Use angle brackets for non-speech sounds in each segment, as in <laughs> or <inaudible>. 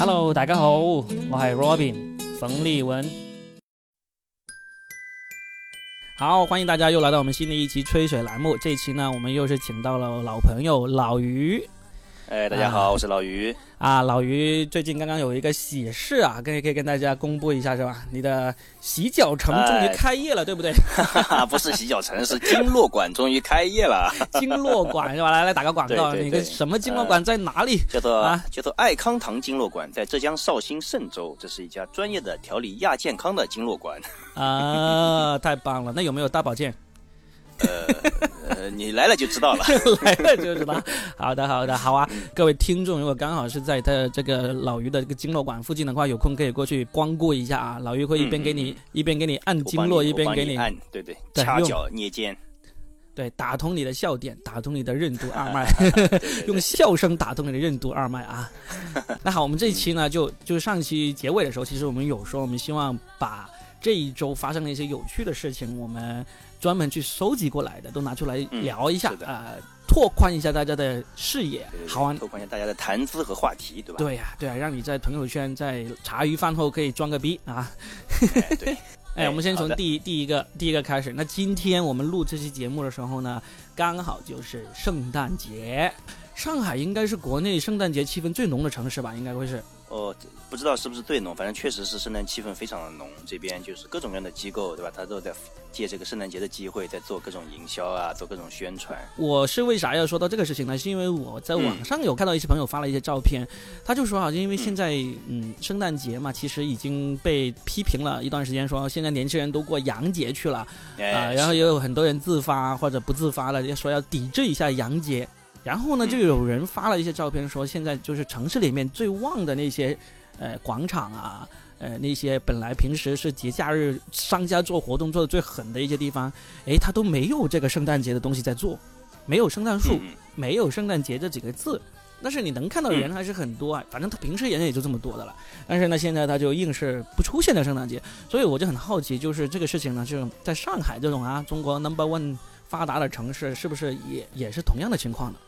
Hello，大家好，我系 Robin 冯立文。好，欢迎大家又来到我们新的一期吹水栏目。这期呢，我们又是请到了老朋友老于。哎，大家好，我是老于。啊，老于最近刚刚有一个喜事啊，可以可以跟大家公布一下是吧？你的洗脚城终于开业了，对不对？<laughs> 不是洗脚城，<laughs> 是经络馆终于开业了。经络馆是吧？来来打个广告，那个什么经络馆在哪里？叫做啊，叫做爱康堂经络馆，在浙江绍兴嵊州。这是一家专业的调理亚健康的经络馆。啊，太棒了！那有没有大保健？呃。呃，你来了就知道了，<laughs> 来了就知道。好的，好的，好啊！各位听众，如果刚好是在他这个老于的这个经络馆附近的话，有空可以过去光顾一下啊。老于会一边给你一边给你按经络，一边给你按，对对，掐脚捏肩，对，打通你的笑点，打通你的任督二脉 <laughs> <laughs> 用笑声打通你的任督二脉啊。那好，我们这一期呢，就就上期结尾的时候，其实我们有说，我们希望把这一周发生的一些有趣的事情，我们。专门去收集过来的，都拿出来聊一下啊，拓宽一下大家的视野，好玩，拓宽一下大家的谈资和话题，对吧？对呀，对啊，让你在朋友圈在茶余饭后可以装个逼啊。对，<laughs> 哎，我们先从第第一个第一个开始。那今天我们录这期节目的时候呢，刚好就是圣诞节，上海应该是国内圣诞节气氛最浓的城市吧？应该会是。哦，不知道是不是最浓，反正确实是圣诞气氛非常的浓。这边就是各种各样的机构，对吧？他都在借这个圣诞节的机会，在做各种营销啊，做各种宣传。我是为啥要说到这个事情呢？是因为我在网上有看到一些朋友发了一些照片，他就说好像因为现在嗯圣诞节嘛，其实已经被批评了一段时间，说现在年轻人都过洋节去了啊，然后也有很多人自发或者不自发的，也说要抵制一下洋节。然后呢，就有人发了一些照片，说现在就是城市里面最旺的那些，呃，广场啊，呃，那些本来平时是节假日商家做活动做的最狠的一些地方，哎，他都没有这个圣诞节的东西在做，没有圣诞树，没有圣诞节这几个字，但是你能看到人还是很多啊。反正他平时人也就这么多的了，但是呢，现在他就硬是不出现在圣诞节，所以我就很好奇，就是这个事情呢，就在上海这种啊，中国 number one 发达的城市，是不是也也是同样的情况呢？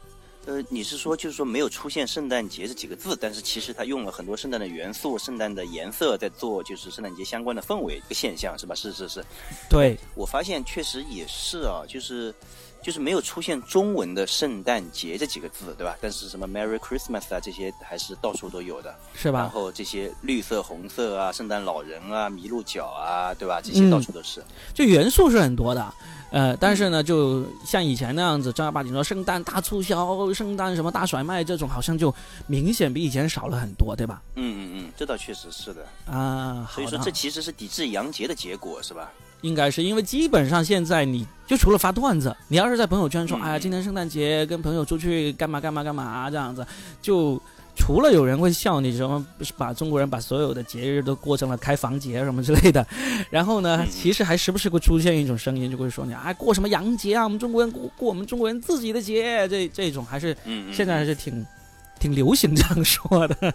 呃，你是说就是说没有出现圣诞节这几个字，但是其实它用了很多圣诞的元素、圣诞的颜色，在做就是圣诞节相关的氛围一个现象，是吧？是是是，对我发现确实也是啊，就是就是没有出现中文的圣诞节这几个字，对吧？但是什么 Merry Christmas 啊这些还是到处都有的，是吧？然后这些绿色、红色啊，圣诞老人啊，麋鹿角啊，对吧？这些到处都是，就元素是很多的。呃，但是呢，就像以前那样子正儿八经说圣诞大促销、圣诞什么大甩卖这种，好像就明显比以前少了很多，对吧？嗯嗯嗯，这倒确实是的啊。所以说，这其实是抵制洋节的结果，是吧？应该是因为基本上现在你就除了发段子，你要是在朋友圈说，哎呀，今天圣诞节跟朋友出去干嘛干嘛干嘛这样子，就。除了有人会笑你什么，把中国人把所有的节日都过成了开房节什么之类的，然后呢，其实还时不时会出现一种声音，就会说你啊过什么洋节啊，我们中国人过过我们中国人自己的节，这这种还是现在还是挺挺流行这样说的。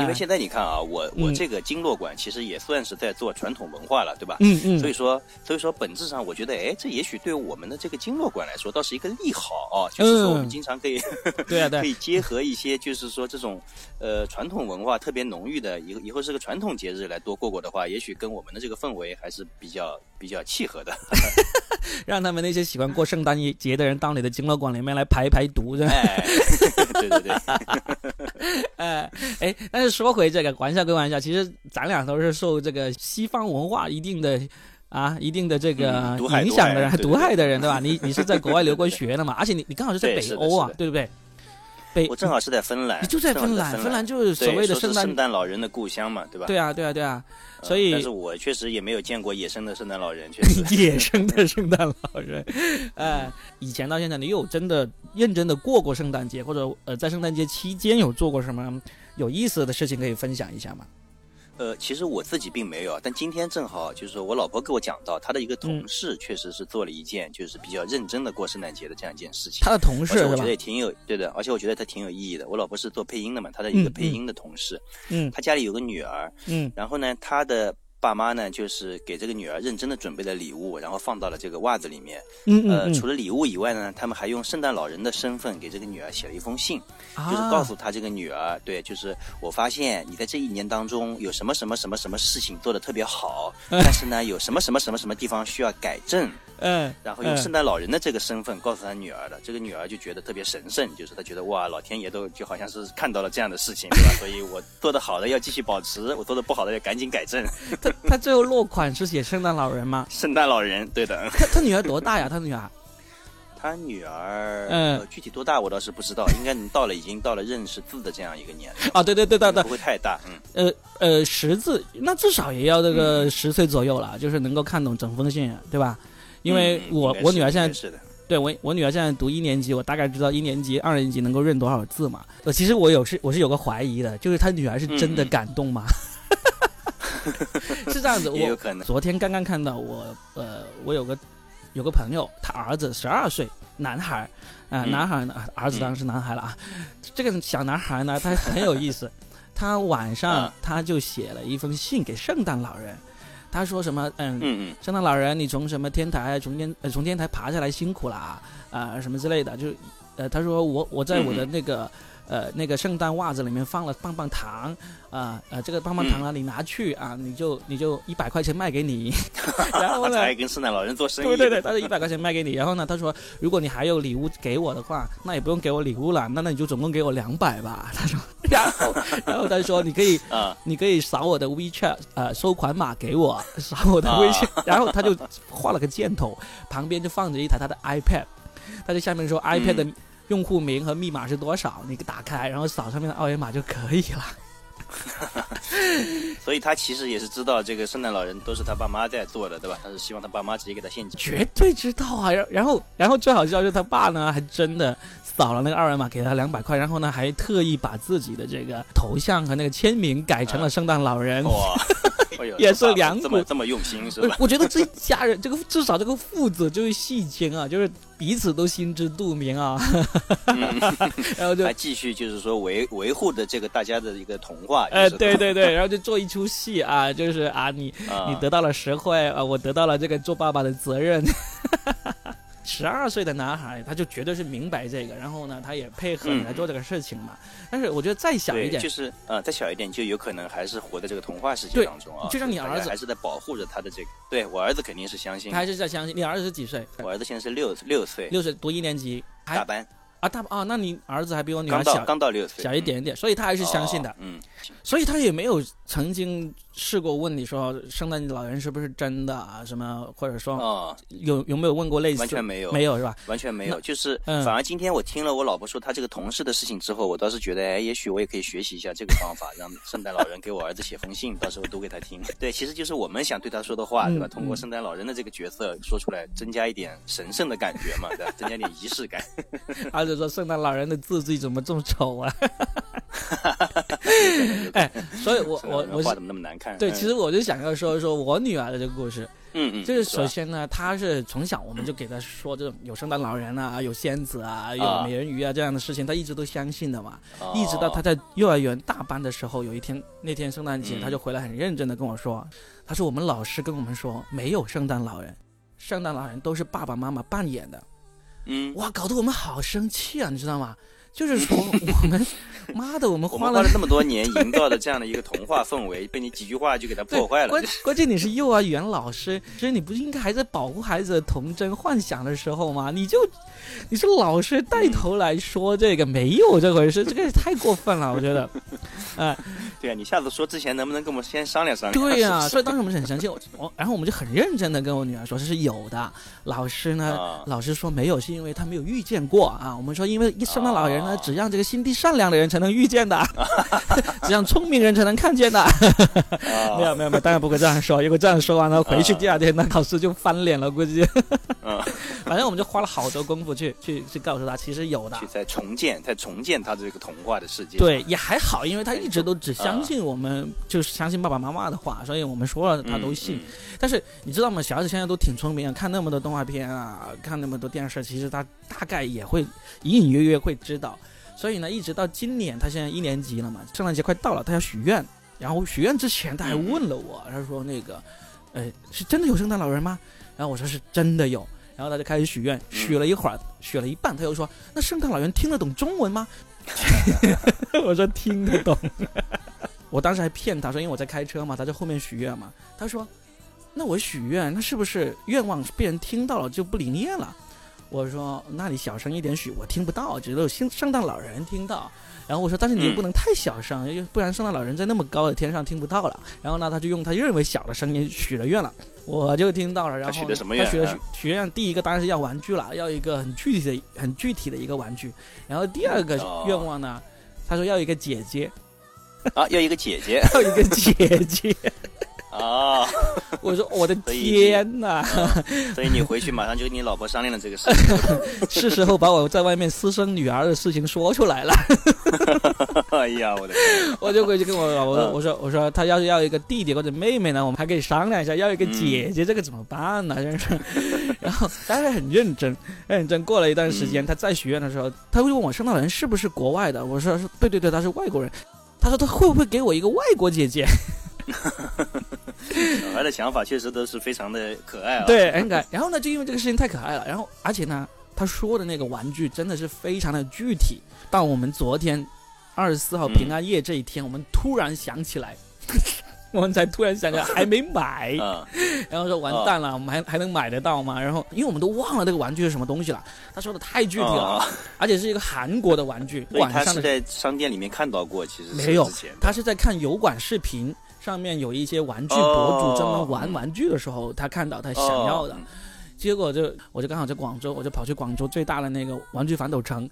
因为现在你看啊，我我这个经络馆其实也算是在做传统文化了，对吧？嗯嗯。所以说，所以说本质上，我觉得，哎，这也许对我们的这个经络馆来说，倒是一个利好啊。就是说，我们经常可以，<laughs> 对啊对，<laughs> 可以结合一些，就是说这种呃传统文化特别浓郁的，以以后是个传统节日来多过过的话，也许跟我们的这个氛围还是比较比较契合的。<laughs> 让他们那些喜欢过圣诞节的人到你的经络馆里面来排排毒，是吧？对对对。哎 <laughs> 哎。但是说回这个玩笑归玩笑，其实咱俩都是受这个西方文化一定的啊一定的这个影响的人，毒害的人，对吧？你你是在国外留过学的嘛？而且你你刚好是在北欧啊，对不对？北我正好是在芬兰，你就在芬兰，芬兰就是所谓的圣诞圣诞老人的故乡嘛，对吧？对啊对啊对啊，所以但是我确实也没有见过野生的圣诞老人，确实 <laughs> 野生的圣诞老人。呃，以前到现在，你有真的认真的过过圣诞节，或者呃在圣诞节期间有做过什么？有意思的事情可以分享一下吗？呃，其实我自己并没有，但今天正好就是说我老婆给我讲到，她的一个同事确实是做了一件就是比较认真的过圣诞节的这样一件事情。她的同事我觉得也挺有对的，而且我觉得她挺有意义的。我老婆是做配音的嘛，她的一个配音的同事，嗯，她家里有个女儿，嗯，然后呢，她的爸妈呢，就是给这个女儿认真的准备了礼物，然后放到了这个袜子里面。嗯嗯呃，嗯除了礼物以外呢，他们还用圣诞老人的身份给这个女儿写了一封信，啊就是告诉她这个女儿，对，就是我发现你在这一年当中有什么什么什么什么事情做的特别好，<laughs> 但是呢，有什么什么什么什么地方需要改正。嗯，然后用嗯圣诞老人的这个身份告诉他女儿的，这个女儿就觉得特别神圣，就是她觉得哇，老天爷都就好像是看到了这样的事情，对吧？所以我做的好的要继续保持，我做的不好的要赶紧改正。他他最后落款是写圣诞老人吗？<laughs> 圣诞老人，对的。他他女儿多大呀？他女儿 <laughs> 他女儿，嗯呃，具体多大我倒是不知道，应该能到了已经到了认识字的这样一个年龄，啊，对对对对对不，会太大，嗯，呃呃，识字那至少也要这个十岁左右了，就是能够看懂整封信，对吧？因为嗯我、我女儿现在是的，对我我女儿现在读一年级，我大概知道一年级、二年级能够认多少字嘛。呃，其实我有是我是有个怀疑的，就是她女儿是真的感动吗？<laughs> 是这样子，<laughs> 我昨天刚刚看到我呃，我有个有个朋友，他儿子十二岁，男孩儿啊、嗯男孩儿呢，儿子当然是男孩了啊。这个小男孩呢，他很有意思，<laughs> 他晚上啊他就写了一封信给圣诞老人，他说什么嗯。嗯嗯圣诞老人，你从什么天台从天呃从天台爬下来辛苦啦啊、什么之类的，就呃他说我我在我的那个、呃那个圣诞袜子里面放了棒棒糖啊呃这个棒棒糖呢你拿去啊你就你就一百块钱卖给你，<laughs> 然后他呢还跟圣诞老人做生意，对对对，他是一百块钱卖给你，然后呢他说如果你还有礼物给我的话，那也不用给我礼物了，那那你就总共给我两百吧，<laughs> 他说，然后然后他说你可以啊，你可以扫我的 WeChat 呃收款码给我，扫我的微啊。信，然后他就画了个箭头，旁边就放着一台他的 iPad，他在下面说 iPad 的用户名和密码是多少，你打开，然后扫上面的二维码就可以了。<laughs> 所以他其实也是知道这个圣诞老人都是他爸妈在做的，对吧？他是希望他爸妈直接给他现金。绝对知道啊！然然后然后最好笑就是他爸呢，还真的扫了那个二维码给他两百块，然后呢还特意把自己的这个头像和那个签名改成了圣诞老人。哇，<laughs> 哎也是两股这么这么用心是吧？我我觉得这一家人，这个至少这个父子就是戏精啊，就是彼此都心知肚明啊。<laughs> 然后就还继续就是说维维护的这个大家的一个童话。哎，就是对对对，然后就做一出戏啊，就是啊，你啊你得到了实惠啊，我得到了这个做爸爸的责任。十二岁的男孩，他就绝对是明白这个，然后呢，他也配合你来做这个事情嘛。但是我觉得再小一，点，就是呃，再小一点就有可能还是活在这个童话世界当中啊。就像你儿子还是在保护着他的这个。对我儿子肯定是相信他，还是在相信。你儿子是几岁？我儿子现在是六六岁，六岁，读一年级，还大班，啊大班啊，那你儿子还比我女儿小刚到六岁，小一点点，所以他还还是相信的。嗯，所以他也没有曾经试过问你说圣诞老人是不是真的啊？什么或者说哦，有有没有问过类似？完全没有，没有是吧？完全没有，就是嗯反而今天我听了我老婆说她这个同事的事情之后，我倒是觉得，哎，也许我也可以学习一下这个方法，让圣诞老人给我儿子写封信，到时候读给他听。<laughs> 对，其实就是我们想对他说的话，对吧？嗯通过圣诞老人的这个角色说出来，增加一点神圣的感觉嘛，对吧？增加点仪式感。<laughs> <laughs> 儿子说圣诞老人的字迹怎么这么丑啊？<laughs> 哎，<laughs> 所以我我我怎么那么难看？对，嗯其实我就想要说说我女儿的这个故事，嗯嗯，就是首先呢，她是从小我们就给她说这种有圣诞老人啊，有仙子啊，有啊美人鱼啊这样的事情，她一直都相信的嘛。哦一直到她在幼儿园大班的时候，有一天那天圣诞节，嗯她就回来很认真的跟我说，她说我们老师跟我们说没有圣诞老人，圣诞老人都是爸爸妈妈扮演的。嗯，哇，搞得我们好生气啊，你知道吗？就是说 <laughs> 我们，妈的，我们花了我们花了那么多年营造的这样的一个童话氛围，被你几句话就给它破坏了。关 <laughs> 关键你是幼儿园老师，所以你不是应该还在保护孩子的童真幻想的时候吗？你就你是老师带头来说这个、没有这回事，这个也太过分了，我觉得。<laughs> 哎、对啊，你下次说之前能不能跟我们先商量商量？对呀、所以当时我们是很生气，我我然后我们就很认真的跟我女儿说这是有的。老师呢，啊老师说没有，是因为他没有遇见过啊。我们说，因为圣诞老人呢，哦只让这个心地善良的人才能遇见的，<laughs> 只让聪明人才能看见的。啊没有没有没有，当然不会这样说。如果这样说完了，回去啊第二天那老师就翻脸了，估计。嗯，<laughs> 反正我们就花了好多功夫去去去告诉他，其实有的去。再重建，再重建他这个童话的世界。对，也还好，因为他一直都只相信我们，就是相信爸爸妈妈的话，所以我们说了嗯，他都信。嗯但是你知道吗？小孩子现在都挺聪明啊，看那么多动画片啊，看那么多电视，其实他大概也会隐隐约约会知道。所以呢，一直到今年，他现在一年级了嘛，圣诞节快到了，他要许愿。然后许愿之前他还问了我，他说那个，呃，是真的有圣诞老人吗？然后我说是真的有。然后他就开始许愿，许了一会儿，许了一半，他又说：“那圣诞老人听得懂中文吗？” <laughs> 我说听得懂。我当时还骗他说，因为我在开车嘛，他在后面许愿嘛。他说：“那我许愿，那是不是愿望被人听到了就不灵验了？”我说：“那你小声一点许，我听不到，只有圣圣诞老人听到。”然后我说：“但是你又不能太小声，不然圣诞老人在那么高的天上听不到了。”然后呢，他就用他认为小的声音许了愿了。我就听到了，然后他许的什么愿？他许了许愿，第一个当然是要玩具了，要一个很具体的、很具体的一个玩具。然后第二个愿望呢，他说要一个姐姐，啊，要一个姐姐，<laughs> 要一个姐姐。<laughs> 啊！<laughs> 我说我的天哪！所以你回去马上就跟你老婆商量了这个事情，<laughs> 是时候把我在外面私生女儿的事情说出来了。哎呀，我的！我就回去跟我老婆说我说我说他要是要一个弟弟或者妹妹呢，我们还可以商量一下；要一个姐姐，这个怎么办呢？真是。然后他还很认真，很认真。过了一段时间，他再许愿的时候，他会问我圣诞老人是不是国外的？我说是，对对对，他是外国人。他说他会不会给我一个外国姐姐？小孩的想法确实都是非常的可爱啊。对，很可爱。然后呢，就因为这个事情太可爱了，然后而且呢，他说的那个玩具真的是非常的具体。到我们昨天二十四号平安夜这一天，我们突然想起来。<laughs> 我们才突然想起来还没买，<laughs> 然后说完蛋了，我们还还能买得到吗？然后因为我们都忘了这个玩具是什么东西了。他说的太具体了，<laughs> 而且是一个韩国的玩具。晚上是在商店里面看到过，其实没有。他是在看油管视频，上面有一些玩具博主专门玩玩具的时候，他看到他想要的，结果就我就刚好在广州，我就跑去广州最大的那个玩具反斗城，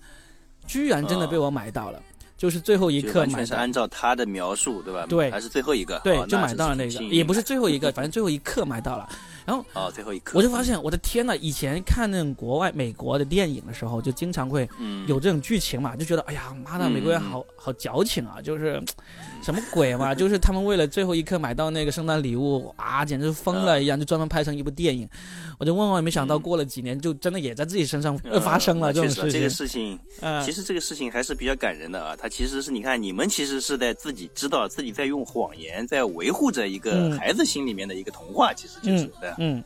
居然真的被我买到了。就是最后一刻买，全是按照他的描述，对吧？对，还是最后一个，对，就买到了那个，也不是最后一个，反正最后一刻买到了。然后哦，最后一刻，我就发现，我的天呐！以前看那种国外美国的电影的时候，就经常会有这种剧情嘛，就觉得哎呀妈的，美国人好好矫情啊，就是什么鬼嘛，就是他们为了最后一刻买到那个圣诞礼物啊，简直疯了一样，就专门拍成一部电影。我就万万没想到，过了几年，就真的也在自己身上发生了这种事情。这个事情，其实这个事情还是比较感人的啊。他其实是你看，你们其实是在自己知道自己在用谎言，在维护着一个孩子心里面的一个童话，其实就是对。嗯。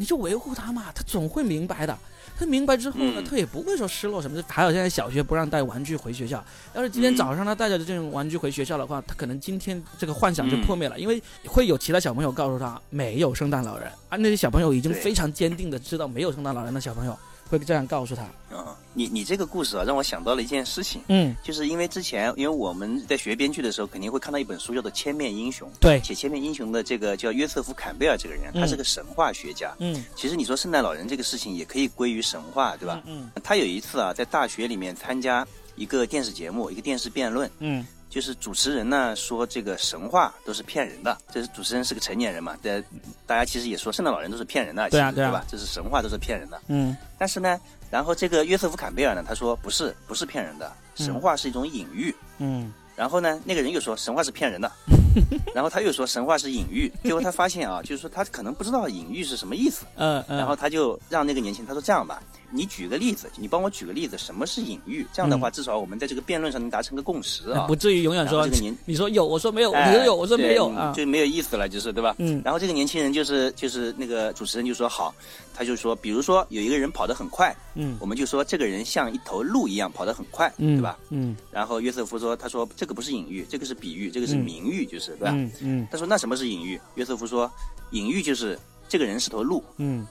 你就维护他嘛，他总会明白的。他明白之后呢，他也不会说失落什么的。还有现在小学不让带玩具回学校，要是今天早上他带着这种玩具回学校的话，他可能今天这个幻想就破灭了，因为会有其他小朋友告诉他没有圣诞老人啊。那些小朋友已经非常坚定的知道没有圣诞老人的小朋友。会这样告诉他。啊，你你这个故事啊，让我想到了一件事情，嗯，就是因为之前，因为我们在学编剧的时候，肯定会看到一本书叫做《千面英雄》，对，写《千面英雄》的这个叫约瑟夫·坎贝尔这个人，他是个神话学家，嗯，其实你说圣诞老人这个事情也可以归于神话，对吧？嗯，他有一次啊，在大学里面参加一个电视节目，一个电视辩论，嗯。就是主持人呢说这个神话都是骗人的，这是主持人是个成年人嘛，对，大家其实也说圣诞老人都是骗人的，对啊对吧？这是神话都是骗人的，嗯。但是呢，然后这个约瑟夫坎贝尔呢，他说不是，不是骗人的，神话是一种隐喻，嗯。然后呢，那个人又说神话是骗人的，<laughs> 然后他又说神话是隐喻，结果他发现啊，就是说他可能不知道隐喻是什么意思，<laughs> 嗯嗯。然后他就让那个年轻人他说这样吧。你举个例子，你帮我举个例子，什么是隐喻？这样的话，至少我们在这个辩论上能达成个共识啊，不至于永远说这个年你说有，我说没有，你说有，我说没有啊，就没有意思了，就是对吧？嗯。然后这个年轻人就是就是那个主持人就说好，他就说，比如说有一个人跑得很快，嗯，我们就说这个人像一头鹿一样跑得很快，嗯对吧？嗯。然后约瑟夫说，他说这个不是隐喻，这个是比喻，这个是名喻，就是对吧？嗯嗯。他说那什么是隐喻？约瑟夫说，隐喻就是这个人是头鹿，嗯。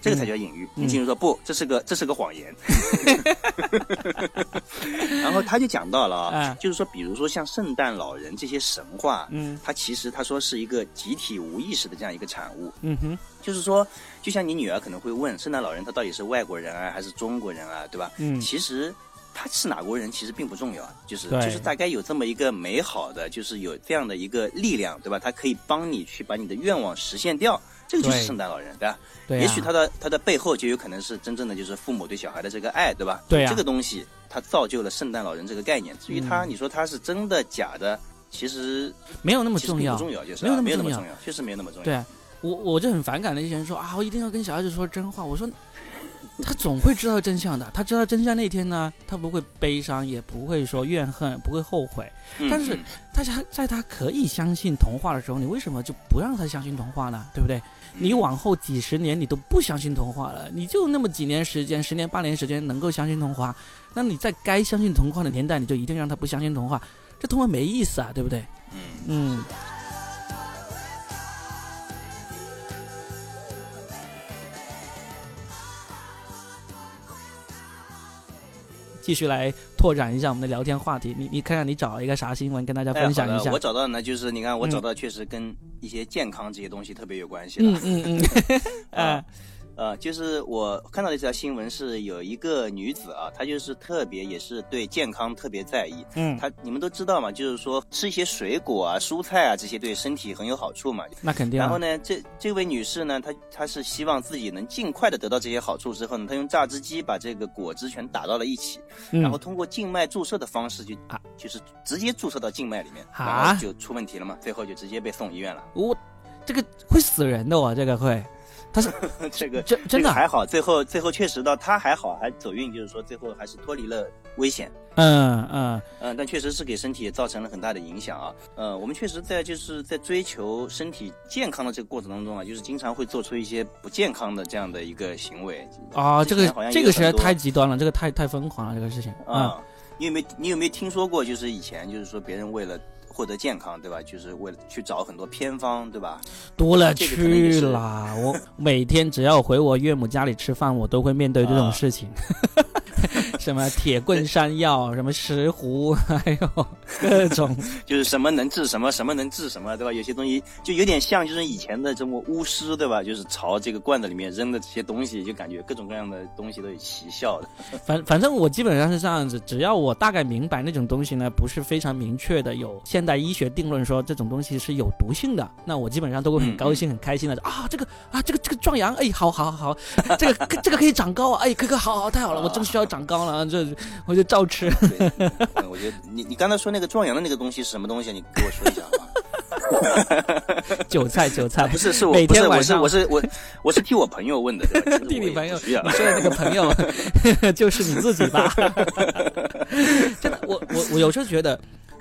这个才叫隐喻。你进入说不，这是个这是个谎言。<laughs> 然后他就讲到了啊，就是说，比如说像圣诞老人这些神话，嗯，它其实他说是一个集体无意识的这样一个产物。嗯哼，就是说，就像你女儿可能会问，圣诞老人他到底是外国人啊，还是中国人啊，对吧？嗯，其实他是哪国人其实并不重要，就是就是大概有这么一个美好的，就是有这样的一个力量，对吧？它可以帮你去把你的愿望实现掉。这个就是圣诞老人，对吧？对，也许他的他的背后就有可能是真正的就是父母对小孩的这个爱，对吧？对这个东西它造就了圣诞老人这个概念。至于他，你说他是真的假的，其实没有那么重要，不重要，就是没有那么重要，确实没有那么重要。对，我我就很反感那些人说啊，我一定要跟小孩子说真话。我说，他总会知道真相的。他知道真相那天呢，他不会悲伤，也不会说怨恨，不会后悔。但是，大家在他可以相信童话的时候，你为什么就不让他相信童话呢？对不对？你往后几十年你都不相信童话了，你就那么几年时间，十年八年时间能够相信童话，那你在该相信童话的年代，你就一定让他不相信童话，这童话没意思啊，对不对？嗯嗯。继续来拓展一下我们的聊天话题。你你看看，你找一个啥新闻跟大家分享一下？我找到的呢，就是你看，我找到确实跟一些健康这些东西特别有关系的。嗯嗯嗯，<laughs> 啊。呃，就是我看到的这条新闻是有一个女子啊，她就是特别也是对健康特别在意。嗯，她你们都知道嘛，就是说吃一些水果啊、蔬菜啊这些对身体很有好处嘛。那肯定。然后呢，这这位女士呢，她她是希望自己能尽快的得到这些好处之后呢，她用榨汁机把这个果汁全打到了一起，然后通过静脉注射的方式就啊，就是直接注射到静脉里面，然后就出问题了嘛，最后就直接被送医院了。我这个会死人的哦，这个会。他是 <laughs> 这个真真的还好，最后最后确实到他还好，还走运，就是说最后还是脱离了危险。嗯嗯嗯，但确实是给身体造成了很大的影响啊。呃，我们确实在就是在追求身体健康的这个过程当中啊，就是经常会做出一些不健康的这样的一个行为。啊，这个这个实在太极端了，这个太太疯狂了，这个事情啊。你有没有你有没有听说过？就是以前就是说别人为了。获得健康，对吧？就是为了去找很多偏方，对吧？多了去了，我每天只要回我岳母家里吃饭，我都会面对这种事情。<laughs> 什么铁棍山药，什么石斛，<laughs> 还有各种，<laughs> 就是什么能治什么，什么能治什么，对吧？有些东西就有点像，就是以前的这么巫师，对吧？就是朝这个罐子里面扔的这些东西，就感觉各种各样的东西都有奇效的。反反正我基本上是这样子，只要我大概明白那种东西呢，不是非常明确的，有现代医学定论说这种东西是有毒性的，那我基本上都会很高兴、很开心的啊，这个啊，这个这个壮阳，哎，好好好，这个这个可以长高啊，哎，可可，好好太好了，我正需要长高了。啊，这我就照吃。我觉得你你刚才说那个壮阳的那个东西是什么东西？你给我说一下好吧。<laughs> 韭菜，韭菜不是是我不是我是我是我我是替我朋友问的，<laughs> 替你朋友。你说的那个朋友 <laughs> 就是你自己吧？真的，我我我有时候觉得。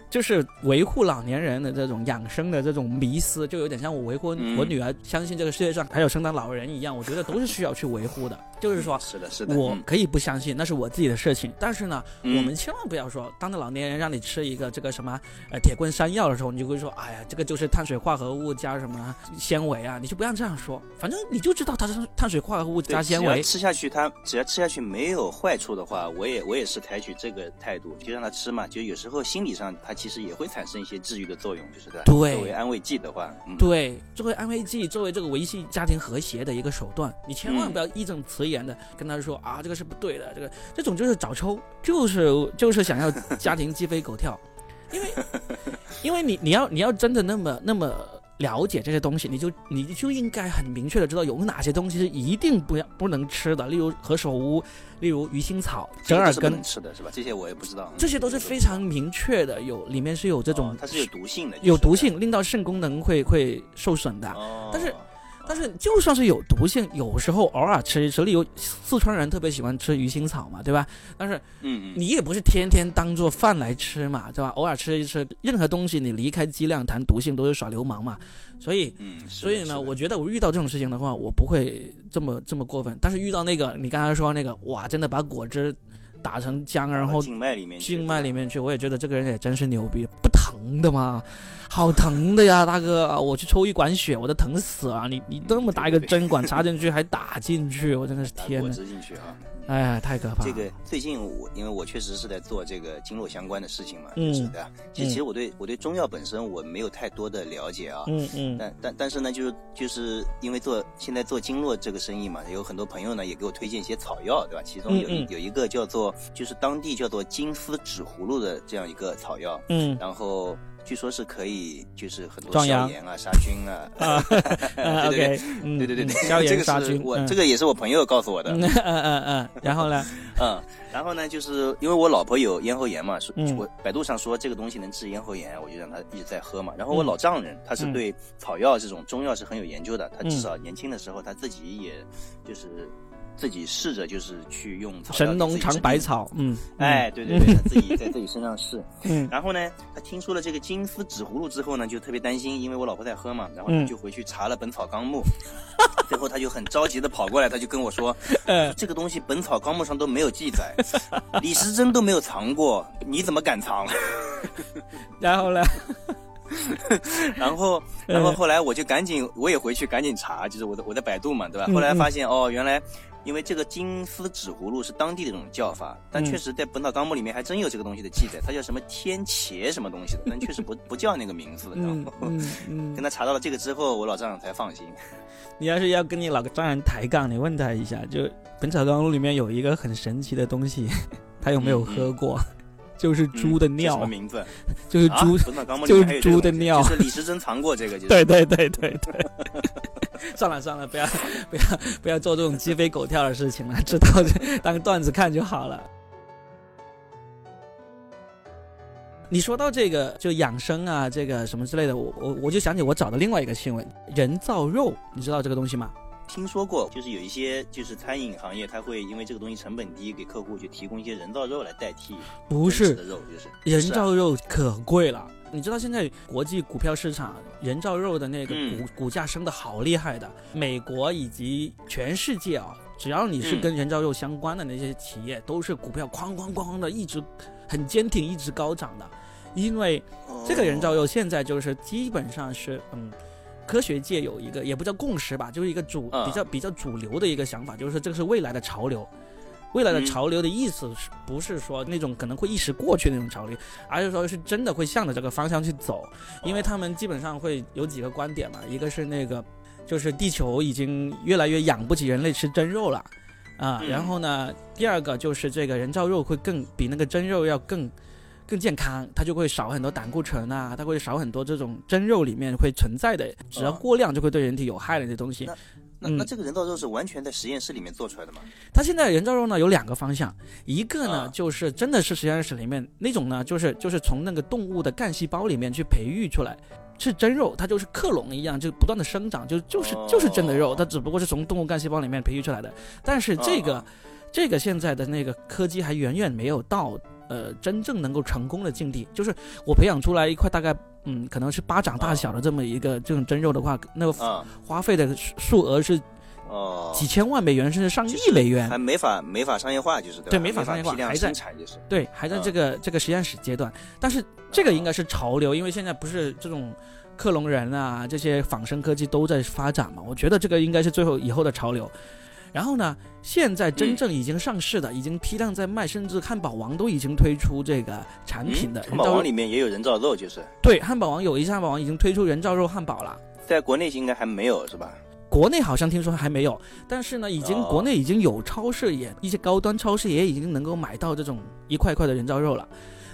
就是维护老年人的这种养生的这种迷思，就有点像我维护我女儿相信这个世界上还有圣诞老人一样，我觉得都是需要去维护的。就是说，<laughs> 是的，是的，我可以不相信，那是我自己的事情。但是呢，我们千万不要说，当着老年人让你吃一个这个什么呃铁棍山药的时候，你就会说，哎呀，这个就是碳水化合物加什么纤维啊，你就不要这样说。反正你就知道它是碳水化合物加纤维，<laughs> 吃下去它只要吃下去没有坏处的话，我也我也是采取这个态度，就让他吃嘛。就有时候心理上它其实也会产生。一些治愈的作用，就是对。作为安慰剂的话，对，作为安慰剂，作为这个维系家庭和谐的一个手段，你千万不要义正辞严的跟他说啊，这个是不对的，这个这种就是找抽，就是就是想要家庭鸡飞狗跳，因为 <laughs> 因为你你要你要真的那么那么。了解这些东西，你就你就应该很明确的知道有哪些东西是一定不要不能吃的，例如何首乌，例如鱼腥草、折耳根吃的是吧？这些我也不知道。这些都是非常明确的，有里面是有这种，它是有毒性的，有毒性，令到肾功能会会受损的。哦但是。但是就算是有毒性，有时候偶尔吃一吃，例如四川人特别喜欢吃鱼腥草嘛，对吧？但是，嗯嗯，你也不是天天当做饭来吃嘛，对吧？偶尔吃一吃，任何东西你离开剂量谈毒性都是耍流氓嘛。所以，嗯，所以呢，我觉得我遇到这种事情的话，我不会这么这么过分。但是遇到那个你刚才说那个，哇，真的把果汁打成浆，然后静脉里面静脉里面去，我也觉得这个人也真是牛逼，不疼的吗？好疼的呀，大哥！我去抽一管血，我都疼死了。你你那么大一个针管插进去还打进去，我真的是天呐！哎呀，太可怕了！这个最近我因为我确实是在做这个经络相关的事情嘛，就是对吧？其实其实我对我对中药本身我没有太多的了解啊，嗯嗯。但但但是呢，就是就是因为做现在做经络这个生意嘛，有很多朋友呢也给我推荐一些草药，对吧？其中有一有一个叫做就是当地叫做金丝纸葫芦的这样一个草药，嗯，然后。据说是可以，就是很多消炎啊、杀菌啊。啊，OK，对对对对，消炎杀菌。我这个也是我朋友告诉我的。嗯嗯嗯。然后呢？<laughs> 嗯，然后呢？就是因为我老婆有咽喉炎嘛，我百度上说这个东西能治咽喉炎，我就让她一直在喝嘛。然后我老丈人他是对草药这种中药是很有研究的，他至少年轻的时候他自己也就是。自己试着就是去用神农尝百草，嗯，哎，对对对，他 <laughs> 自己在自己身上试。嗯，然后呢，他听说了这个金丝纸葫芦之后呢，就特别担心，因为我老婆在喝嘛，然后他就回去查了《本草纲目》，<laughs> 最后他就很着急的跑过来，他就跟我说：<laughs> “这个东西《本草纲目》上都没有记载，李时珍都没有藏过，你怎么敢藏？”然后呢？然后，然后后来我就赶紧，我也回去赶紧查，就是我的我在百度嘛，对吧？后来发现哦，原来因为这个金丝纸葫芦是当地的这种叫法，但确实在《本草纲目》里面还真有这个东西的记载，它叫什么天茄什么东西的，但确实不不叫那个名字。嗯嗯，<laughs> 跟他查到了这个之后，我老丈人才放心。<laughs> 你要是要跟你老丈人抬杠，你问他一下，就《本草纲目》里面有一个很神奇的东西，<laughs> 他有没有喝过？就是猪的尿，什么名字？<laughs> 就是猪，就是猪的尿。是李时珍藏过这个，对对对对对。<laughs> 算了算了，不要不要不要做这种鸡飞狗跳的事情了，知道当段子看就好了。你说到这个就养生啊，这个什么之类的，我我我就想起我找的另外一个新闻，人造肉，你知道这个东西吗？听说过，就是有一些就是餐饮行业，他会因为这个东西成本低，给客户去提供一些人造肉来代替不是的肉，就是人造肉可贵了。你知道现在国际股票市场人造肉的那个股股价升的好厉害的，美国以及全世界啊，只要你是跟人造肉相关的那些企业，都是股票哐哐哐的一直很坚挺，一直高涨的，因为这个人造肉现在就是基本上是嗯。科学界有一个也不叫共识吧，就是一个主比较比较主流的一个想法，就是说这个是未来的潮流。未来的潮流的意思是不是说那种可能会一时过去那种潮流，而是说是真的会向着这个方向去走？因为他们基本上会有几个观点嘛，一个是那个就是地球已经越来越养不起人类吃真肉了啊，然后呢，第二个就是这个人造肉会更比那个真肉要更。更健康，它就会少很多胆固醇啊，它会少很多这种真肉里面会存在的，只要过量就会对人体有害的这些东西。那那那这个人造肉是完全在实验室里面做出来的吗？它现在人造肉呢有两个方向，一个呢就是真的是实验室里面那种呢，就是就是从那个动物的干细胞里面去培育出来，是真肉，它就是克隆一样，就不断的生长，就就是就是真的肉，它只不过是从动物干细胞里面培育出来的。但是这个这个现在的那个科技还远远没有到。呃，真正能够成功的境地，就是我培养出来一块大概，嗯，可能是巴掌大小的这么一个这种真肉的话，那个花费的数额是，哦，几千万美元甚至上亿美元，还没法没法商业化，就是对，没法商业化，还在产就是，对，还在这个这个实验室阶段。但是这个应该是潮流，因为现在不是这种克隆人啊，这些仿生科技都在发展嘛，我觉得这个应该是最后以后的潮流。然后呢？现在真正已经上市的，已经批量在卖，甚至汉堡王都已经推出这个产品的。汉堡王里面也有人造肉，就是对汉堡王有一家汉堡王已经推出人造肉汉堡了。在国内应该还没有是吧？国内好像听说还没有，但是呢，已经国内已经有超市也一些高端超市也已经能够买到这种一块块的人造肉了。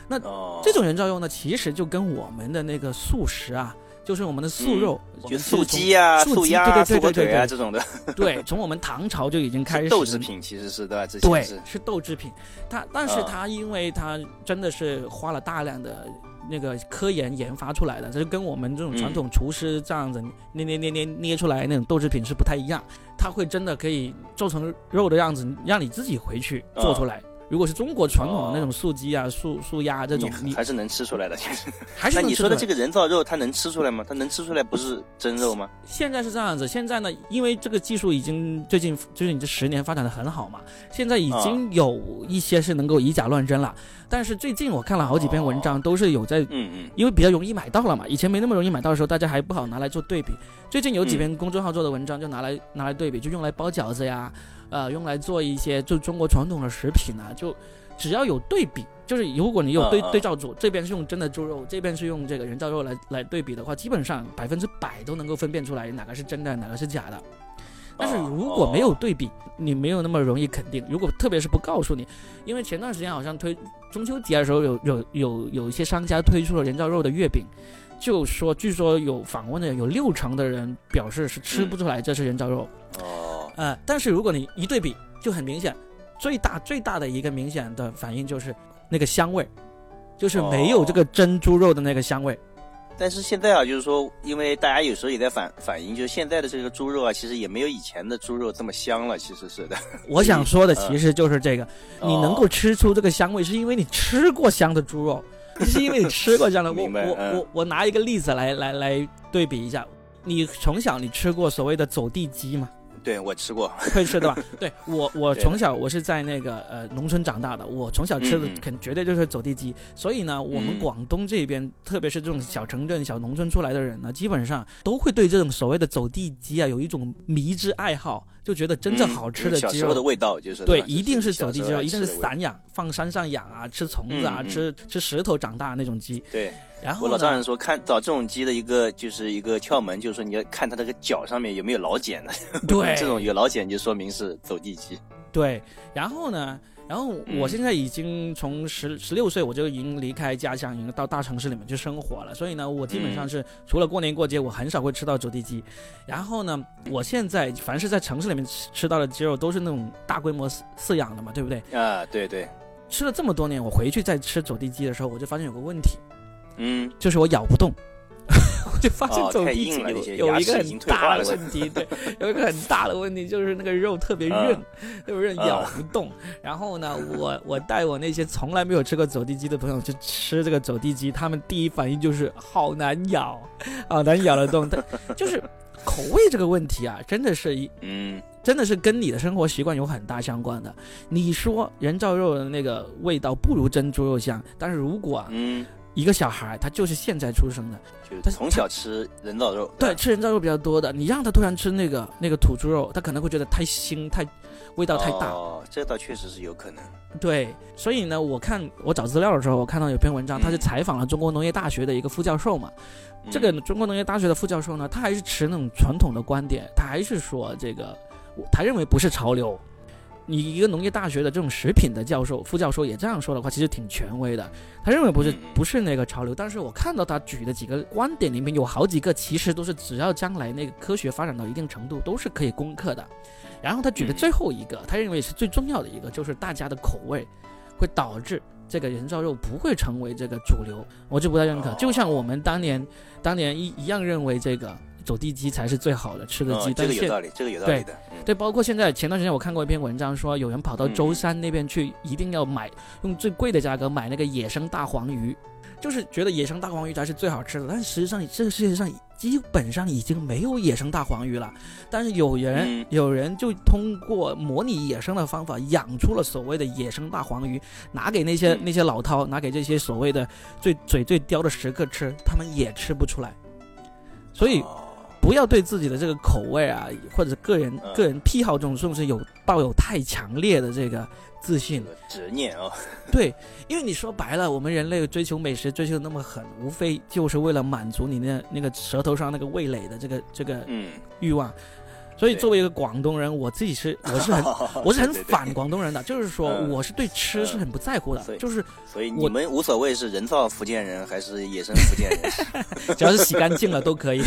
那这种人造肉呢，其实就跟我们的那个素食啊。就是我们的素肉，就素鸡啊、素鸭、素火腿啊这种的。<laughs> 对，从我们唐朝就已经开始。豆制品其实是对吧？对，是豆制品。它，但是它因为它真的是花了大量的那个科研研发出来的，这就跟我们这种传统厨师这样子捏捏捏捏捏出来那种豆制品是不太一样。它会真的可以做成肉的样子，让你自己回去做出来。如果是中国传统的那种素鸡啊、素素鸭这种，你还是能吃出来的。其实，<laughs> 还是那你说的这个人造肉，它能吃出来吗？它能吃出来不是真肉吗？现在是这样子，现在呢，因为这个技术已经最近最近这十年发展的很好嘛，现在已经有一些是能够以假乱真了。但是最近我看了好几篇文章，都是有在，嗯嗯，因为比较容易买到了嘛，以前没那么容易买到的时候，大家还不好拿来做对比。最近有几篇公众号做的文章，就拿来拿来对比，就用来包饺子呀。呃，用来做一些就中国传统的食品啊，就只要有对比，就是如果你有对对照组，这边是用真的猪肉，这边是用这个人造肉来来对比的话，基本上百分之百都能够分辨出来哪个是真的，哪个是假的。但是如果没有对比，你没有那么容易肯定。如果特别是不告诉你，因为前段时间好像推中秋节的时候，有有有有一些商家推出了人造肉的月饼，就说据说有访问的有六成的人表示是吃不出来这是人造肉。呃，但是如果你一对比，就很明显，最大最大的一个明显的反应就是那个香味，就是没有这个真猪肉的那个香味。但是现在啊，就是说，因为大家有时候也在反反映，就是现在的这个猪肉啊，其实也没有以前的猪肉这么香了。其实是的。我想说的其实就是这个，你能够吃出这个香味，是因为你吃过香的猪肉，是因为你吃过香的。<laughs> 我我我我拿一个例子来来来对比一下，你从小你吃过所谓的走地鸡吗？对我吃过，<laughs> 会吃对吧？<laughs> 对我，我从小我是在那个呃农村长大的，我从小吃的肯绝对就是走地鸡。所以呢，我们广东这边，特别是这种小城镇、小农村出来的人呢，基本上都会对这种所谓的走地鸡啊有一种迷之爱好，就觉得真正好吃的鸡肉的味道就是对，一定是走地鸡肉，一定是散养，放山上养啊，吃虫子啊，吃吃石头长大那种鸡。对。然后我老丈人说，看找这种鸡的一个就是一个窍门，就是说你要看它那个脚上面有没有老茧的。<laughs> <laughs> 对，这种有老茧就说明是走地鸡。对，然后呢，然后我现在已经从十十六岁我就已经离开家乡，已经到大城市里面去生活了。所以呢，我基本上是除了过年过节，我很少会吃到走地鸡。然后呢，我现在凡是在城市里面吃吃到的鸡肉，都是那种大规模饲养的嘛，对不对？啊，对对。吃了这么多年，我回去再吃走地鸡的时候，我就发现有个问题。嗯，就是我咬不动，<laughs> 我就发现走地鸡有有一个很大的问题，对，有一个很大的问题就是那个肉特别韧，特别韧，咬不动。然后呢，我我带我那些从来没有吃过走地鸡的朋友去吃这个走地鸡，他们第一反应就是好难咬，好难咬得动。但就是口味这个问题啊，真的是一嗯，真的是跟你的生活习惯有很大相关的。你说人造肉的那个味道不如真猪肉香，但是如果嗯。一个小孩，他就是现在出生的，他从小吃人造肉，对，吃人造肉比较多的。你让他突然吃那个那个土猪肉，他可能会觉得太腥，太味道太大。哦，这倒确实是有可能。对，所以呢，我看我找资料的时候，我看到有篇文章，他是采访了中国农业大学的一个副教授嘛。这个中国农业大学的副教授呢，他还是持那种传统的观点，他还是说这个，他认为不是潮流。你一个农业大学的这种食品的教授、副教授也这样说的话，其实挺权威的。他认为不是不是那个潮流，但是我看到他举的几个观点里面有好几个，其实都是只要将来那个科学发展到一定程度，都是可以攻克的。然后他举的最后一个，他认为是最重要的一个，就是大家的口味会导致这个人造肉不会成为这个主流，我就不太认可。就像我们当年当年一一样认为这个。走地鸡才是最好的吃的鸡，这个有道理，这个有道理的。对，包括现在前段时间我看过一篇文章，说有人跑到舟山那边去，一定要买用最贵的价格买那个野生大黄鱼，就是觉得野生大黄鱼才是最好吃的。但实际上，这个世界上基本上已经没有野生大黄鱼了。但是有人有人就通过模拟野生的方法养出了所谓的野生大黄鱼，拿给那些那些老饕，拿给这些所谓的最嘴最刁的食客吃，他们也吃不出来。所以。不要对自己的这个口味啊，或者个人个人癖好这种东西有抱有太强烈的这个自信、执念啊。<laughs> 对，因为你说白了，我们人类追求美食追求那么狠，无非就是为了满足你那那个舌头上那个味蕾的这个这个嗯欲望。所以，作为一个广东人，我自己是 <laughs> 我是很 <laughs> 我是很反广东人的，就是说我是对吃是很不在乎的，就是所以你们无所谓是人造福建人还是野生福建人，只要是洗干净了都可以。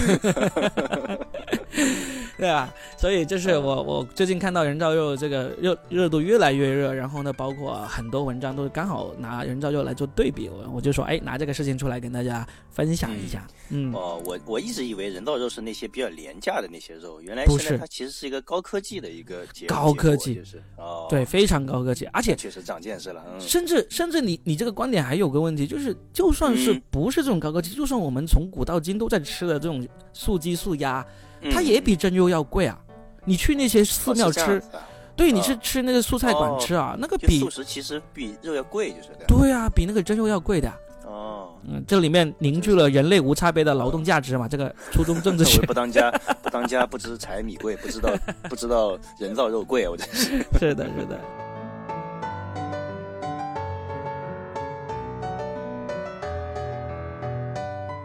<laughs> 对啊，所以就是我我最近看到人造肉这个热热度越来越热，然后呢，包括很多文章都是刚好拿人造肉来做对比，我我就说哎，拿这个事情出来跟大家分享一下。嗯，哦，我我一直以为人造肉是那些比较廉价的那些肉，原来不是，它其实是一个高科技的一个高科技，就是哦，对，非常高科技，而且确实长见识了。甚至甚至你你这个观点还有个问题，就是就算是不是这种高科技，就算我们从古到今都在吃的这种素鸡素鸭。它也比真肉要贵啊！你去那些寺庙吃，对，你是吃那个素菜馆吃啊，那个比素食其实比肉要贵，就是对啊，比那个真肉要贵的。哦，嗯，这里面凝聚了人类无差别的劳动价值嘛，这个初中政治学。<laughs> 不当家不当家不知柴米贵，不知道 <laughs> 不知道人造肉贵，我真是。<laughs> 是的，是的。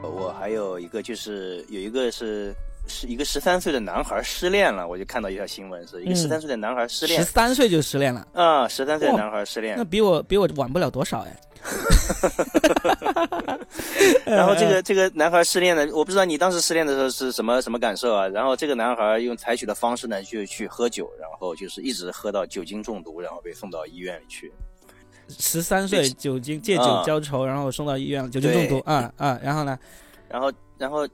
我还有一个，就是有一个是。是一个十三岁的男孩失恋了，我就看到一条新闻，是一个十三岁的男孩失恋，十三岁就失恋了啊！十三岁的男孩失恋，那比我比我晚不了多少哎。<laughs> 然后这个这个男孩失恋了，我不知道你当时失恋的时候是什么什么感受啊？然后这个男孩用采取的方式呢，就去喝酒，然后就是一直喝到酒精中毒，然后被送到医院里去。十三岁酒精借酒浇愁，然后送到医院了，酒精中毒啊啊！然后呢？然后然后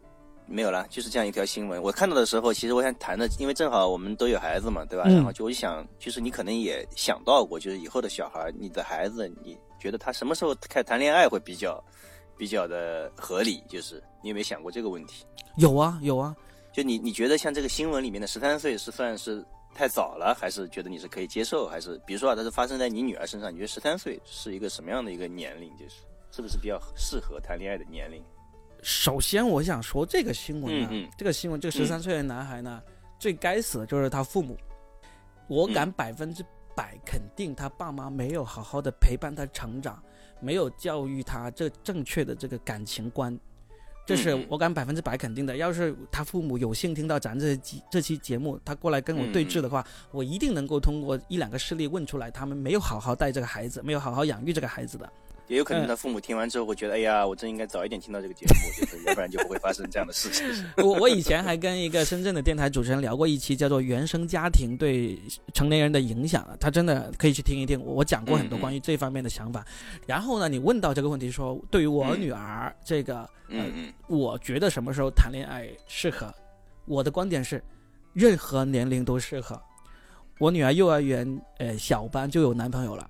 没有了，就是这样一条新闻。我看到的时候，其实我想谈的，因为正好我们都有孩子嘛，对吧？然后就我就想，就是你可能也想到过，就是以后的小孩，你的孩子，你觉得他什么时候开始谈恋爱会比较比较的合理？就是你有没有想过这个问题？有啊，有啊。就你你觉得像这个新闻里面的十三岁是算是？太早了，还是觉得你是可以接受？还是比如说啊，它是发生在你女儿身上，你觉得十三岁是一个什么样的一个年龄？就是是不是比较适合谈恋爱的年龄？首先，我想说这个新闻啊，这个新闻，这个十三岁的男孩呢，最该死的就是他父母。我敢百分之百肯定，他爸妈没有好好的陪伴他成长，没有教育他这正确的这个感情观。这是我敢百分之百肯定的。要是他父母有幸听到咱这几这期节目，他过来跟我对峙的话，我一定能够通过一两个事例问出来，他们没有好好带这个孩子，没有好好养育这个孩子的。也有可能他父母听完之后会觉得，哎呀，我真应该早一点听到这个节目，<laughs> 就是要不然就不会发生这样的事情。<laughs> 我我以前还跟一个深圳的电台主持人聊过一期，叫做《原生家庭对成年人的影响》，他真的可以去听一听。我讲过很多关于这方面的想法。然后呢，你问到这个问题，说对于我女儿这个，嗯嗯，我觉得什么时候谈恋爱适合？我的观点是，任何年龄都适合。我女儿幼儿园呃小班就有男朋友了。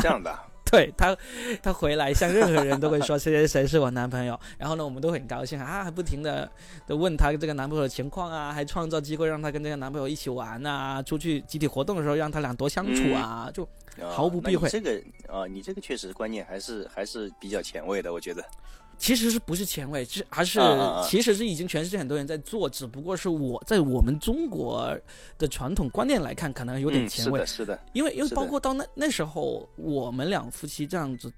这样的。对他，他回来像任何人都会说谁谁谁是我男朋友，然后呢，我们都很高兴啊，还不停的的问他这个男朋友的情况啊，还创造机会让他跟这个男朋友一起玩啊，出去集体活动的时候让他俩多相处啊，就毫不避讳。这个啊，你这个确实观念还是还是比较前卫的，我觉得。其实是不是前卫，是而是其实是已经全世界很多人在做，只不过是我在我们中国的传统观念来看，可能有点前卫。是的，是的。因为因为包括到那那时候，我们两夫妻这样子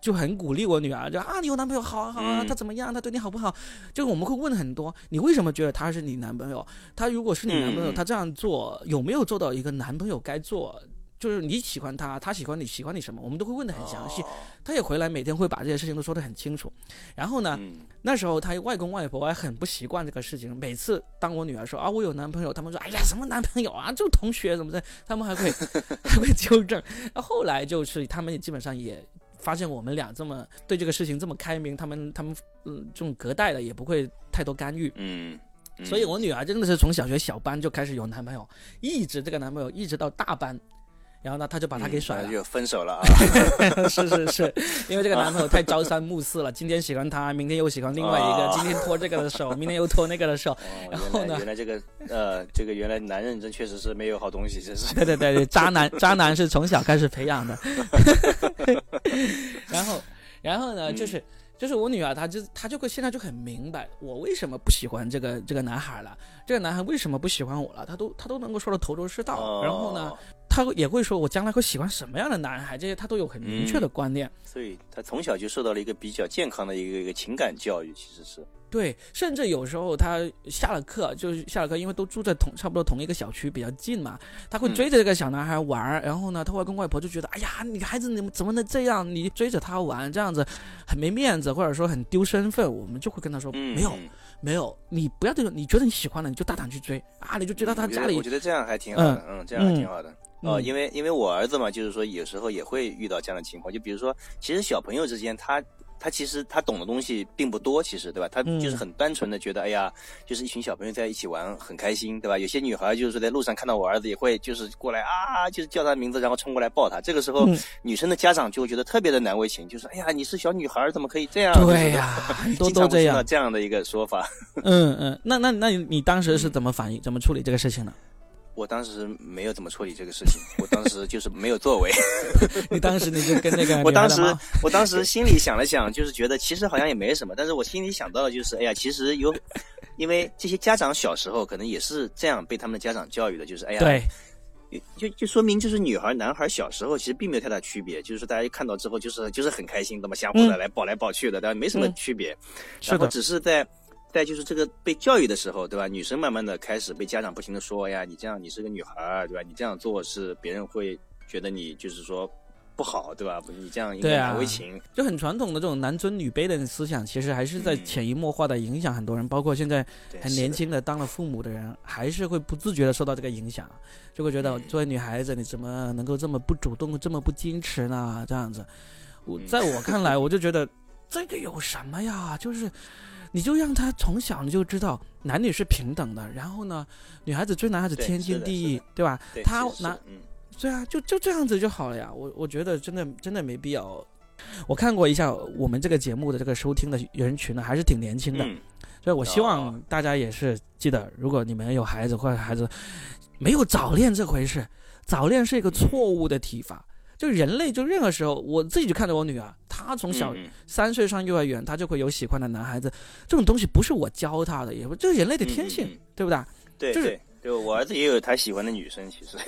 就很鼓励我女儿，就啊，你有男朋友好啊好啊，他怎么样？他对你好不好？就我们会问很多，你为什么觉得他是你男朋友？他如果是你男朋友，他这样做有没有做到一个男朋友该做？就是你喜欢他，他喜欢你，喜欢你什么，我们都会问的很详细。他也回来，每天会把这些事情都说的很清楚。然后呢，那时候他外公外婆还很不习惯这个事情。每次当我女儿说啊我有男朋友，他们说哎呀什么男朋友啊，就同学怎么的，他们还会 <laughs> 还会纠正。那后来就是他们也基本上也发现我们俩这么对这个事情这么开明，他们他们嗯这种隔代的也不会太多干预。嗯，所以我女儿真的是从小学小班就开始有男朋友，一直这个男朋友一直到大班。然后呢，他就把他给甩了，就分手了啊！<laughs> 是是是，因为这个男朋友太朝三暮四了，今天喜欢他，明天又喜欢另外一个，今天拖这个的手，<laughs> 明天又拖那个的手。然后呢，原来这个呃，这个原来男人真确实是没有好东西，真是。<laughs> 对对对对，渣男渣男是从小开始培养的。然后，然后呢，就是。就是我女儿，她就她就会现在就很明白我为什么不喜欢这个这个男孩了，这个男孩为什么不喜欢我了，她都她都能够说的头头是道。然后呢，她也会说我将来会喜欢什么样的男孩，这些他都有很明确的观念。所以他从小就受到了一个比较健康的一个一个情感教育，其实是。对，甚至有时候他下了课，就是下了课，因为都住在同差不多同一个小区，比较近嘛，他会追着这个小男孩玩然后呢，他外公外婆就觉得，哎呀，你孩子你怎么能这样？你追着他玩，这样子很没面子，或者说很丢身份。我们就会跟他说，没有，没有，你不要这种，你觉得你喜欢了，你就大胆去追啊，你就追到他家里。我觉得这样还挺好的，嗯，这样还挺好的。哦，因为因为我儿子嘛，就是说有时候也会遇到这样的情况，就比如说，其实小朋友之间他。他其实他懂的东西并不多，其实对吧？他就是很单纯的觉得，哎呀，就是一群小朋友在一起玩很开心，对吧？有些女孩就是在路上看到我儿子也会就是过来啊，就是叫他名字，然后冲过来抱他。这个时候，女生的家长就会觉得特别的难为情，就说，哎呀，你是小女孩，怎么可以这样？对呀，都 <laughs> 都这样这样的一个说法。<laughs> 嗯嗯，那那那你当时是怎么反应、怎么处理这个事情呢？我当时没有怎么处理这个事情，我当时就是没有作为。<laughs> 你当时你就跟那个，我当时我当时心里想了想，就是觉得其实好像也没什么，但是我心里想到的就是，哎呀，其实有，因为这些家长小时候可能也是这样被他们的家长教育的，就是哎呀，对，就就说明就是女孩男孩小时候其实并没有太大区别，就是大家一看到之后就是就是很开心，那么相互的来抱来抱去的，但没什么区别，然后只是在。在就是这个被教育的时候，对吧？女生慢慢的开始被家长不停的说呀，你这样你是个女孩儿，对吧？你这样做是别人会觉得你就是说不好，对吧？你这样应该难为情，就很传统的这种男尊女卑的思想，其实还是在潜移默化的影响很多人，包括现在很年轻的当了父母的人，还是会不自觉的受到这个影响，就会觉得作为女孩子，你怎么能够这么不主动，这么不矜持呢？这样子，我在我看来，我就觉得。这个有什么呀？就是，你就让他从小你就知道男女是平等的，然后呢，女孩子追男孩子天经地义，对吧？他男，对啊，就就这样子就好了呀。我我觉得真的真的没必要。我看过一下我们这个节目的这个收听的人群呢，还是挺年轻的，所以我希望大家也是记得，如果你们有孩子或者孩子没有早恋这回事，早恋是一个错误的提法。就人类，就任何时候，我自己就看着我女儿，她从小三岁上幼儿园，她就会有喜欢的男孩子。这种东西不是我教她的，也不这是人类的天性，对不对？对，就是就我儿子也有他喜欢的女生，其实。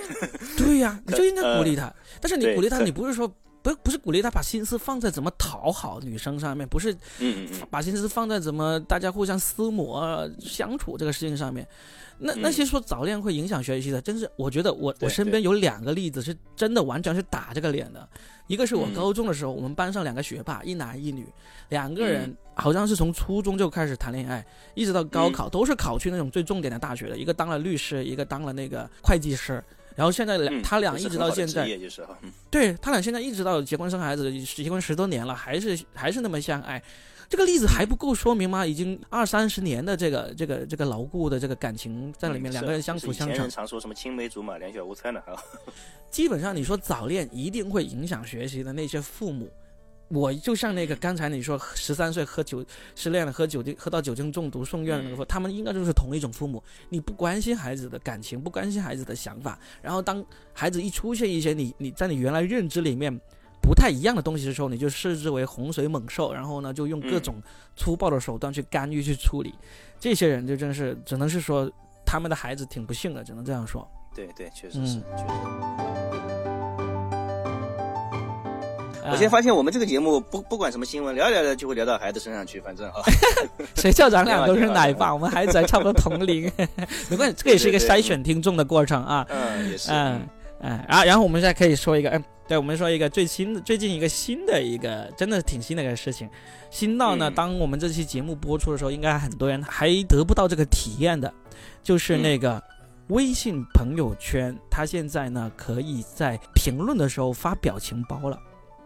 对呀，你就应该鼓励他。但是你鼓励他，你不是说不不是鼓励他把心思放在怎么讨好女生上面，不是把心思放在怎么大家互相撕磨相处这个事情上面。那那些说早恋会影响学习的，真是我觉得我我身边有两个例子是真的完全是打这个脸的。一个是我高中的时候，我们班上两个学霸，一男一女，两个人好像是从初中就开始谈恋爱，一直到高考都是考去那种最重点的大学的，一个当了律师，一个当了那个会计师。然后现在两他俩一直到现在，对他俩现在一直到结婚生孩子，结婚十多年了，还是还是那么相爱。这个例子还不够说明吗？已经二三十年的这个这个这个牢固的这个感情在里面，两个人相处相成。前人常说什么青梅竹马，两小无猜呢？基本上你说早恋一定会影响学习的那些父母，我就像那个刚才你说十三岁喝酒失恋了，喝酒精喝到酒精中毒送院那个，他们应该就是同一种父母。你不关心孩子的感情，不关心孩子的想法，然后当孩子一出现一些你你在你原来认知里面。不太一样的东西的时候，你就视之为洪水猛兽，然后呢，就用各种粗暴的手段去干预、去处理。这些人就真是只能是说，他们的孩子挺不幸的，只能这样说。对对，确实是。确实。我现在发现我们这个节目不不管什么新闻，聊聊聊就会聊到孩子身上去，反正啊。<laughs> 谁叫咱俩都是奶爸，<laughs> 我们孩子还差不多同龄，<laughs> 没关系，这个也是一个筛选听众的过程啊。嗯，也是。嗯嗯，然后然后我们现在可以说一个，嗯。对，我们说一个最新的、最近一个新的一个，真的挺新的一个事情，新到呢，当我们这期节目播出的时候，应该很多人还得不到这个体验的，就是那个微信朋友圈，它现在呢可以在评论的时候发表情包了。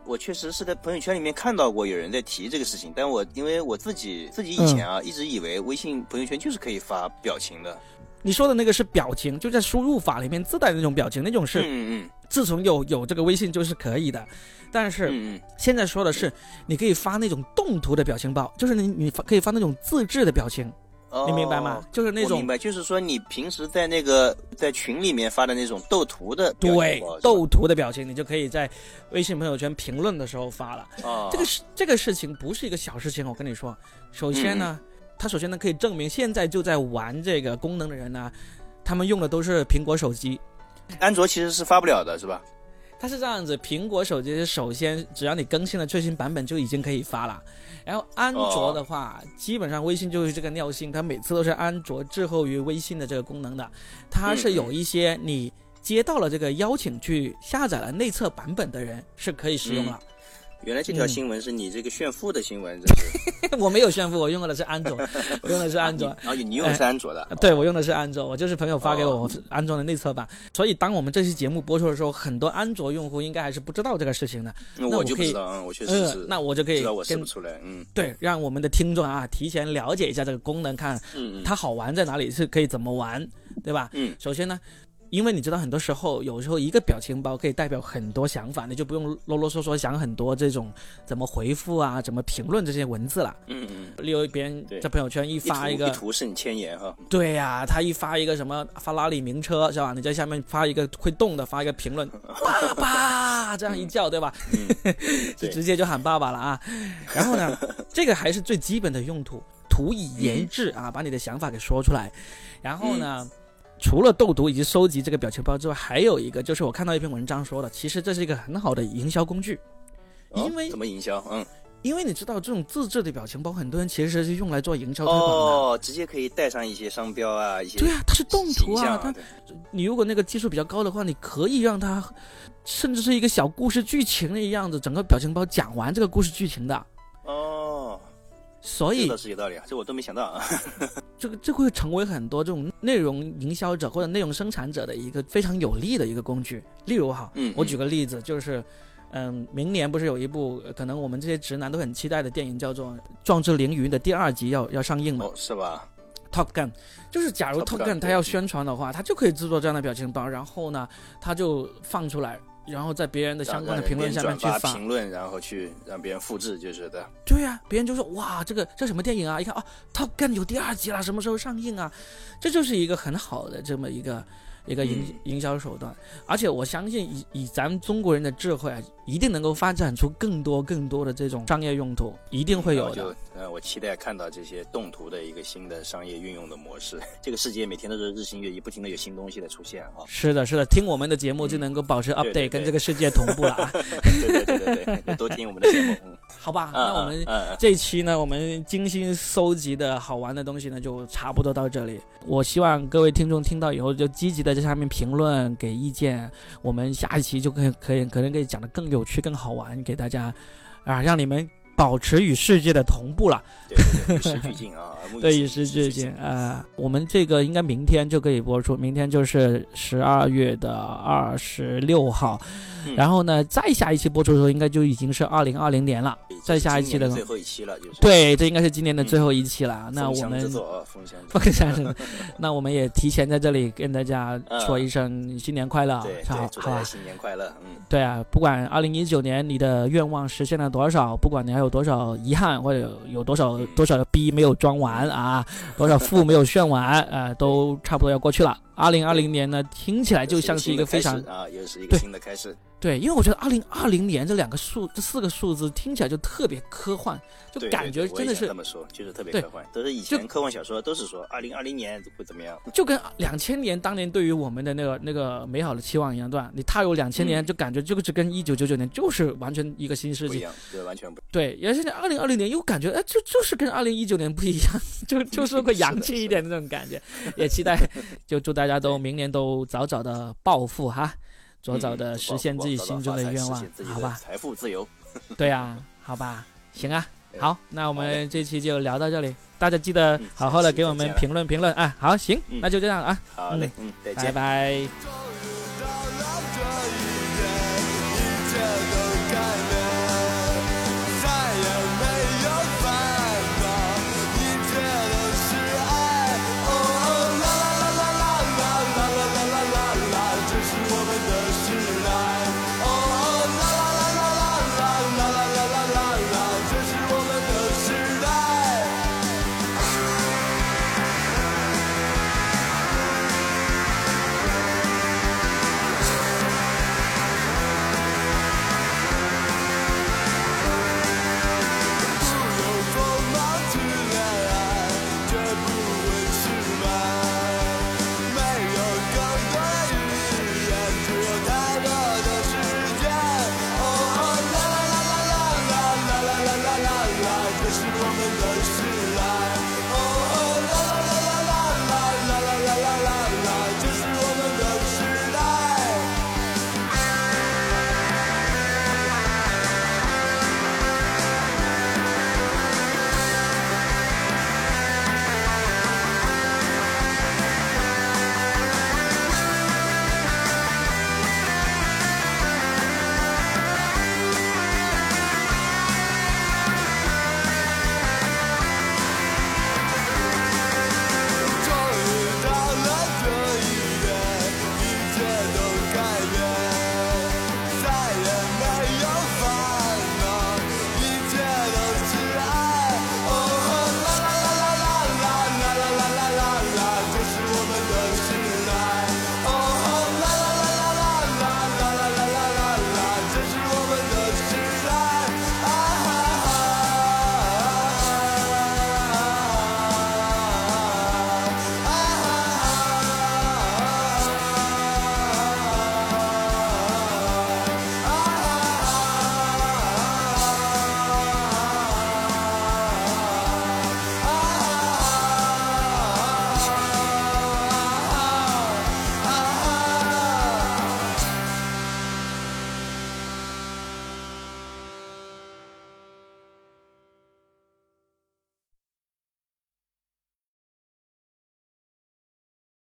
我确实是在朋友圈里面看到过有人在提这个事情，但我因为我自己自己以前啊一直以为微信朋友圈就是可以发表情的。你说的那个是表情，就在输入法里面自带的那种表情，那种是，嗯嗯，自从有有这个微信就是可以的，但是现在说的是，你可以发那种动图的表情包，就是你你发可以发那种自制的表情，你明白吗？就是那种，明白，就是说你平时在那个在群里面发的那种斗图的，对，斗图的表情，你就可以在微信朋友圈评论的时候发了。哦这个事这个事情不是一个小事情，我跟你说，首先呢。它首先呢，可以证明现在就在玩这个功能的人呢，他们用的都是苹果手机，安卓其实是发不了的，是吧？它是这样子，苹果手机首先只要你更新了最新版本就已经可以发了，然后安卓的话，基本上微信就是这个尿性，它每次都是安卓滞后于微信的这个功能的，它是有一些你接到了这个邀请去下载了内测版本的人是可以使用了。原来这条新闻是你这个炫富的新闻，这是 <laughs> 我没有炫富，我用的是安卓，<laughs> 用的是安卓。然后你用的是安卓的？对，我用的是安卓，我就是朋友发给我安装的内测版。所以当我们这期节目播出的时候，很多安卓用户应该还是不知道这个事情的。那我就不知道，我确实是。那我就可以跟不出来，嗯，对，让我们的听众啊提前了解一下这个功能，看它好玩在哪里，是可以怎么玩，对吧？嗯，首先呢。因为你知道，很多时候，有时候一个表情包可以代表很多想法，你就不用啰啰嗦嗦想很多这种怎么回复啊，怎么评论这些文字了。嗯嗯。例如别人在朋友圈一发一个，一图胜千言哈。对呀，他一发一个什么法拉利名车是吧？你在下面发一个会动的，发一个评论，爸爸这样一叫对吧？<laughs> 就直接就喊爸爸了啊。然后呢，<laughs> 这个还是最基本的用途，图以言志啊，把你的想法给说出来。然后呢？除了斗读以及收集这个表情包之外，还有一个就是我看到一篇文章说的，其实这是一个很好的营销工具。因为怎么营销？嗯，因为你知道这种自制的表情包，很多人其实是用来做营销推广的。哦，直接可以带上一些商标啊，一些对啊，它是动图啊，它你如果那个技术比较高的话，你可以让它甚至是一个小故事剧情的样子，整个表情包讲完这个故事剧情的。所以倒是有道理啊，这我都没想到啊。<laughs> 这个这会成为很多这种内容营销者或者内容生产者的一个非常有利的一个工具。例如哈，嗯我举个例子，就是，嗯，明年不是有一部可能我们这些直男都很期待的电影，叫做《壮志凌云》的第二集要要上映吗？哦，是吧？Top Gun，就是假如 Top Gun 他要宣传的话，他就可以制作这样的表情包，然后呢，他就放出来，然后在别人的相关的评论下面去发评论，然后去让别人复制，就是的。对呀，别人就说哇，这个这什么电影啊？一看啊，Top Gun 有第二集了，什么时候上映啊？这就是一个很好的这么一个。一个营营销手段，而且我相信以以咱们中国人的智慧啊，一定能够发展出更多更多的这种商业用途，一定会有的。呃，我期待看到这些动图的一个新的商业运用的模式。<laughs> 这个世界每天都是日新月异，不停的有新东西的出现啊。是的，是的，听我们的节目就能够保持 update，跟这个世界同步了啊。对对对对对，多听我们的节目。好吧，那我们这一期呢，我们精心搜集的好玩的东西呢，就差不多到这里。我希望各位听众听到以后就积极的在下面评论给意见，我们下一期就可以可以可能可以讲的更有趣、更好玩，给大家啊，让你们。保持与世界的同步了，对，与时俱进啊，对，与时俱进啊。我们这个应该明天就可以播出，明天就是十二月的二十六号。然后呢，再下一期播出的时候，应该就已经是二零二零年了。再下一期的最后一期了，就是对，这应该是今年的最后一期了。那我们风香风香那我们也提前在这里跟大家说一声新年快乐，好，好，新年快乐。嗯，对啊，不管二零一九年你的愿望实现了多少，不管你还有多少遗憾，或者有多少多少逼没有装完啊，多少富没有炫完啊，都差不多要过去了。二零二零年呢，听起来就像是一个非常啊，又是一个新的开始。对，因为我觉得二零二零年这两个数，这四个数字听起来就特别科幻，就感觉真的是这么说，就是特别科幻。都是以前科幻小说都是说二零二零年会怎么样，就跟两千年当年对于我们的那个那个美好的期望一样，对吧？你踏入两千年，就感觉就是跟一九九九年就是完全一个新世纪，对，完全不对。而现在二零二零年又感觉哎，就就是跟二零一九年不一样，就就是会洋气一点的那种感觉。也期待，就祝大家都明年都早早的暴富哈。早早的实现自己心中的愿望，好吧？财富自由。<laughs> 对啊，好吧，行啊，好，那我们这期就聊到这里，大家记得好好的给我们评论评论啊。好，行，那就这样啊。好嘞，嗯，再见，拜拜。